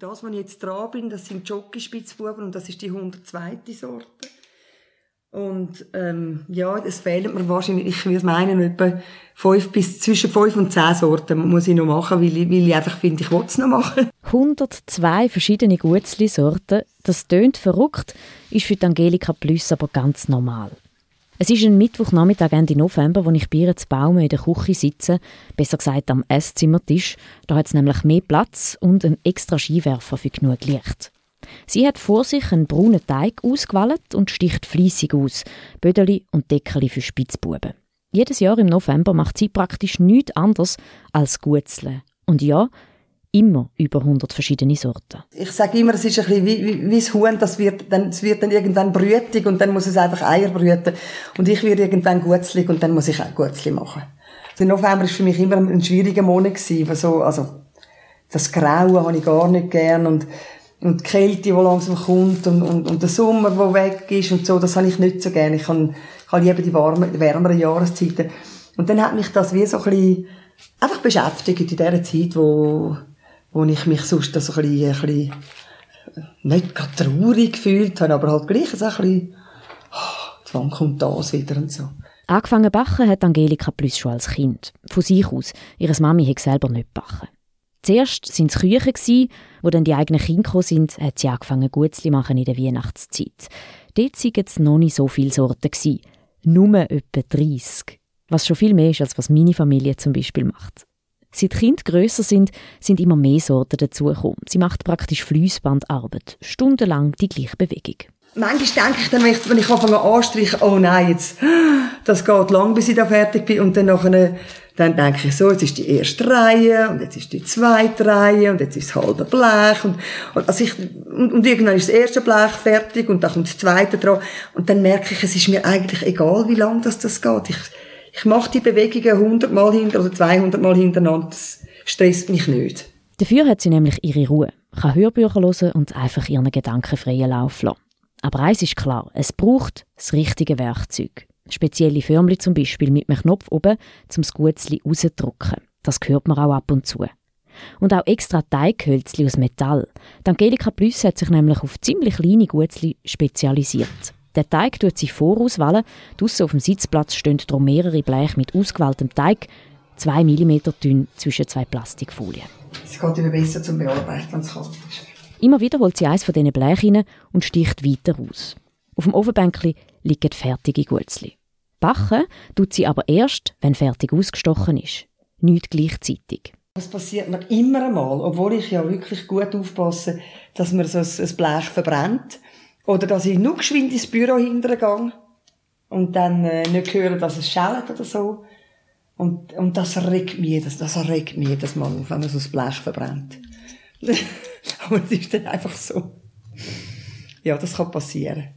Das, was ich jetzt dran bin, das sind Jockeyspitzbuben und das ist die 102. Sorte. Und ähm, ja, es fehlen mir wahrscheinlich, ich würde meinen, etwa fünf bis zwischen fünf und zehn Sorten muss ich noch machen, weil ich, weil ich einfach finde, ich will es noch machen. 102 verschiedene Gutzli-Sorten, das tönt verrückt, ist für Angelika Plüss aber ganz normal. Es ist ein Mittwochnachmittag Ende November, wo ich bei ihr zu Baume in der Küche sitze, besser gesagt am Esszimmertisch. Da hat es nämlich mehr Platz und einen extra Skiwerfer für genug Licht. Sie hat vor sich einen braunen Teig ausgewählt und sticht fließig aus, Bödeli und Deckeli für Spitzbuben. Jedes Jahr im November macht sie praktisch nichts anderes als Gutzle. Und ja, immer über 100 verschiedene Sorten. Ich sage immer, es ist ein bisschen wie, wie, wie das Huhn, das wird dann, es wird dann irgendwann brütig und dann muss es einfach Eier brüten. Und ich werde irgendwann gutzlig und dann muss ich auch Gutzli machen. Der November war für mich immer ein schwieriger Monat gewesen, so, also, das Graue habe ich gar nicht gern und und die Kälte, die langsam kommt und, und, und der Sommer, der weg ist und so, das habe ich nicht so gerne. Ich habe, ich habe lieber die warme, wärmeren Jahreszeiten. Und dann hat mich das wie so ein bisschen einfach beschäftigt in dieser Zeit, wo, wo ich mich sonst so ein bisschen, ein bisschen nicht gerade traurig gefühlt habe, aber halt gleich so ein bisschen, oh, wann kommt das wieder und so. Angefangen backen hat Angelika Plüss schon als Kind. Von sich aus. Ihre Mami hat selber nicht backen. Zuerst sind es Küchen, wo dann die eigenen Kinder gekommen sind, hat sie angefangen Gutzli machen in der Weihnachtszeit. Dort waren es noch nicht so viele Sorten. Gewesen. Nur etwa 30. Was schon viel mehr ist, als was meine Familie zum Beispiel macht. Seit Kinder grösser sind, sind immer mehr Sorten dazugekommen. Sie macht praktisch Fließbandarbeit. Stundenlang die gleiche Bewegung. Manchmal denke ich dann, wenn ich anfange anstreichen, oh nein, jetzt, das geht lang, bis ich da fertig bin. Und dann nachher dann denke ich so, jetzt ist die erste Reihe und jetzt ist die zweite Reihe und jetzt ist das halbe Blech und, und, also ich, und, und irgendwann ist das erste Blech fertig und dann kommt das zweite dran und dann merke ich, es ist mir eigentlich egal, wie lang das, das geht. Ich, ich mache die Bewegungen 100 Mal hinter oder 200 Mal hintereinander, das stresst mich nicht. Dafür hat sie nämlich ihre Ruhe, kann Hörbücher hören und einfach ihren Gedanken freien Lauf lassen. Aber eins ist klar, es braucht das richtige Werkzeug. Spezielle Förmli zum Beispiel mit einem Knopf oben, zum das Gutzli rauszudrücken. Das hört man auch ab und zu. Und auch extra Teighölzli aus Metall. Die Angelika Plüss hat sich nämlich auf ziemlich kleine Gutzli spezialisiert. Der Teig tut sich vorauswählen. Draussen auf dem Sitzplatz stehen darum mehrere Bleche mit ausgewähltem Teig, zwei Millimeter dünn zwischen zwei Plastikfolien. Es geht immer besser zum Bearbeiten, wenn es kalt ist. Immer wieder holt sie eins von diesen Blechen und sticht weiter aus. Auf dem Ofenbänkchen liegen fertige Gutzli. Backen tut sie aber erst, wenn fertig ausgestochen ist. Nicht gleichzeitig. Das passiert mir immer einmal, obwohl ich ja wirklich gut aufpasse, dass mir so ein Blech verbrennt. Oder dass ich nur geschwind ins Büro hintergehe und dann äh, nicht höre, dass es schellt oder so. Und, und das regt mich, das, das regt mich jedes Mal auf, wenn man so ein Blech verbrennt. Aber es ist dann einfach so. Ja, das kann passieren.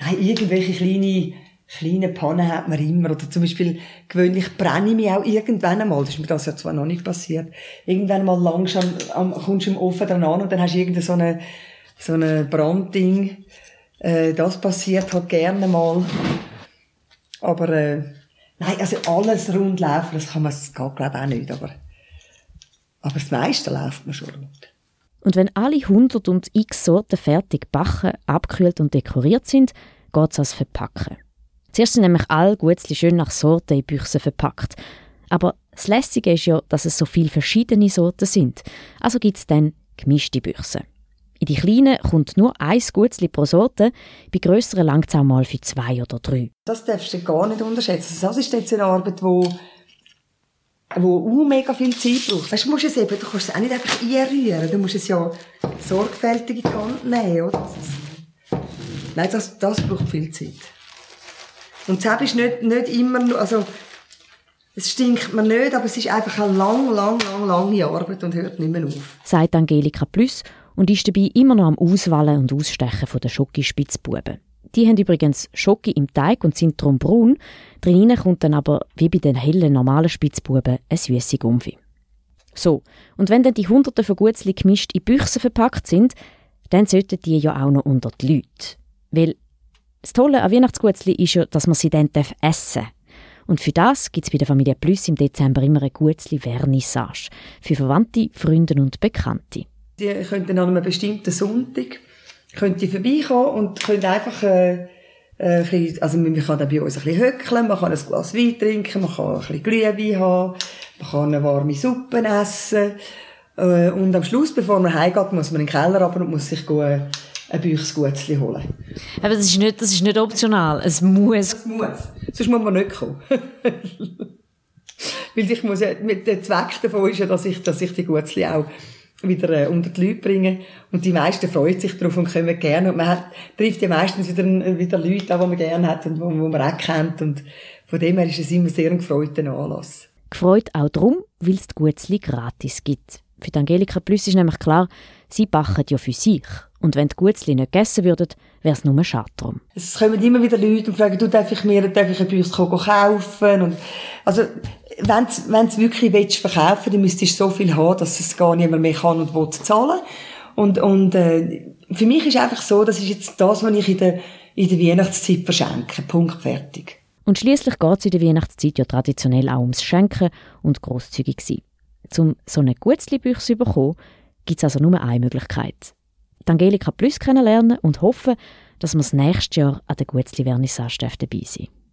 Nein, irgendwelche kleine kleine Pannen hat man immer. Oder zum Beispiel, gewöhnlich brenne ich mich auch irgendwann einmal, das ist mir das ja zwar noch nicht passiert, irgendwann mal langsam am, kommst du im Ofen dran an und dann hast du irgendeine so eine, so eine Brandding. Äh, das passiert halt gerne mal. Aber, äh, nein, also alles rund laufen, das kann man, das geht glaube ich auch nicht, aber, aber das meiste läuft man schon rund. Und wenn alle 100 und x Sorten fertig gebacken, abgekühlt und dekoriert sind, geht es ans Verpacken. Zuerst sind nämlich alle Gutzli schön nach Sorten in Büchsen verpackt. Aber das Lässige ist ja, dass es so viele verschiedene Sorten sind. Also gibt es dann gemischte Büchsen. In die kleinen kommt nur ein Gutzli pro Sorte, bei grösseren langt es auch mal für zwei oder drei. Das darfst du gar nicht unterschätzen. Das ist jetzt eine Arbeit, wo wo auch mega viel Zeit braucht. Weißt, du musst es eben, du kannst es auch nicht einfach einrühren. Du musst es ja sorgfältig in die Hand nehmen, oder? Nein, das, das braucht viel Zeit. Und das ist nicht, nicht immer nur, also, es stinkt mir nicht, aber es ist einfach eine lang, lang, lang, lange Arbeit und hört nicht mehr auf. Sagt Angelika Plüss und ist dabei immer noch am Auswählen und Ausstechen der Schoki-Spitzbuben. Die haben übrigens Schoki im Teig und sind darum braun. Drinnen kommt dann aber, wie bei den hellen, normalen Spitzbuben, eine süße Gumpfi. So, und wenn dann die Hunderte von Gutzli gemischt in Büchsen verpackt sind, dann sollten die ja auch noch unter die Leute. Weil das Tolle an Weihnachtsgutzli ist ja, dass man sie dann essen darf. Und für das gibt es bei der Familie Plus im Dezember immer eine Gutzli-Vernissage. Für Verwandte, Freunde und Bekannte. Die könnten an einem bestimmten Sonntag könnt ihr vorbeikommen und könnt einfach äh, äh, bisschen, also man kann dann bei uns ein bisschen höckeln, man kann ein Glas Wein trinken, man kann ein bisschen Glühwein haben, man kann eine warme Suppe essen äh, und am Schluss, bevor man heimgeht, muss man in den Keller runter und muss sich gut, ein Büchsgutzli holen. Aber das ist nicht, das ist nicht optional, es muss. Es muss. Sonst muss man nicht kommen. Weil ich muss ja, der Zweck davon ist ja, dass ich, dass ich die Gutzli auch wieder äh, unter die Leute bringen. Und die meisten freuen sich darauf und kommen gerne. Und man hat, trifft ja meistens wieder, wieder Leute, die man gerne hat und wo, wo man auch kennt. Und von dem her ist es immer sehr ein gefreuter Anlass. Gefreut auch darum, weil es die Gutzli gratis gibt. Für die Angelika Plus ist nämlich klar, sie backen ja für sich. Und wenn die Gutzli nicht gegessen würden, wäre es nur schade drum. Es kommen immer wieder Leute und fragen, du, darf ich mir, darf ich ein Büchs kaufen? Und, also, wenn du wirklich willst verkaufen dann müsstest du so viel haben, dass es gar niemand mehr kann und will zahlen. Und, und, äh, für mich ist einfach so, das ist jetzt das, was ich in der, in der Weihnachtszeit verschenke. Punkt, fertig. Und schließlich geht es in der Weihnachtszeit ja traditionell auch ums Schenken und grosszügig sein. Um so eine Gutzli-Büchse zu bekommen, gibt es also nur eine Möglichkeit. Die Angelika Plus kennenlernen und hoffen, dass wir das nächste Jahr an der Gutzli-Vernissage dabei sein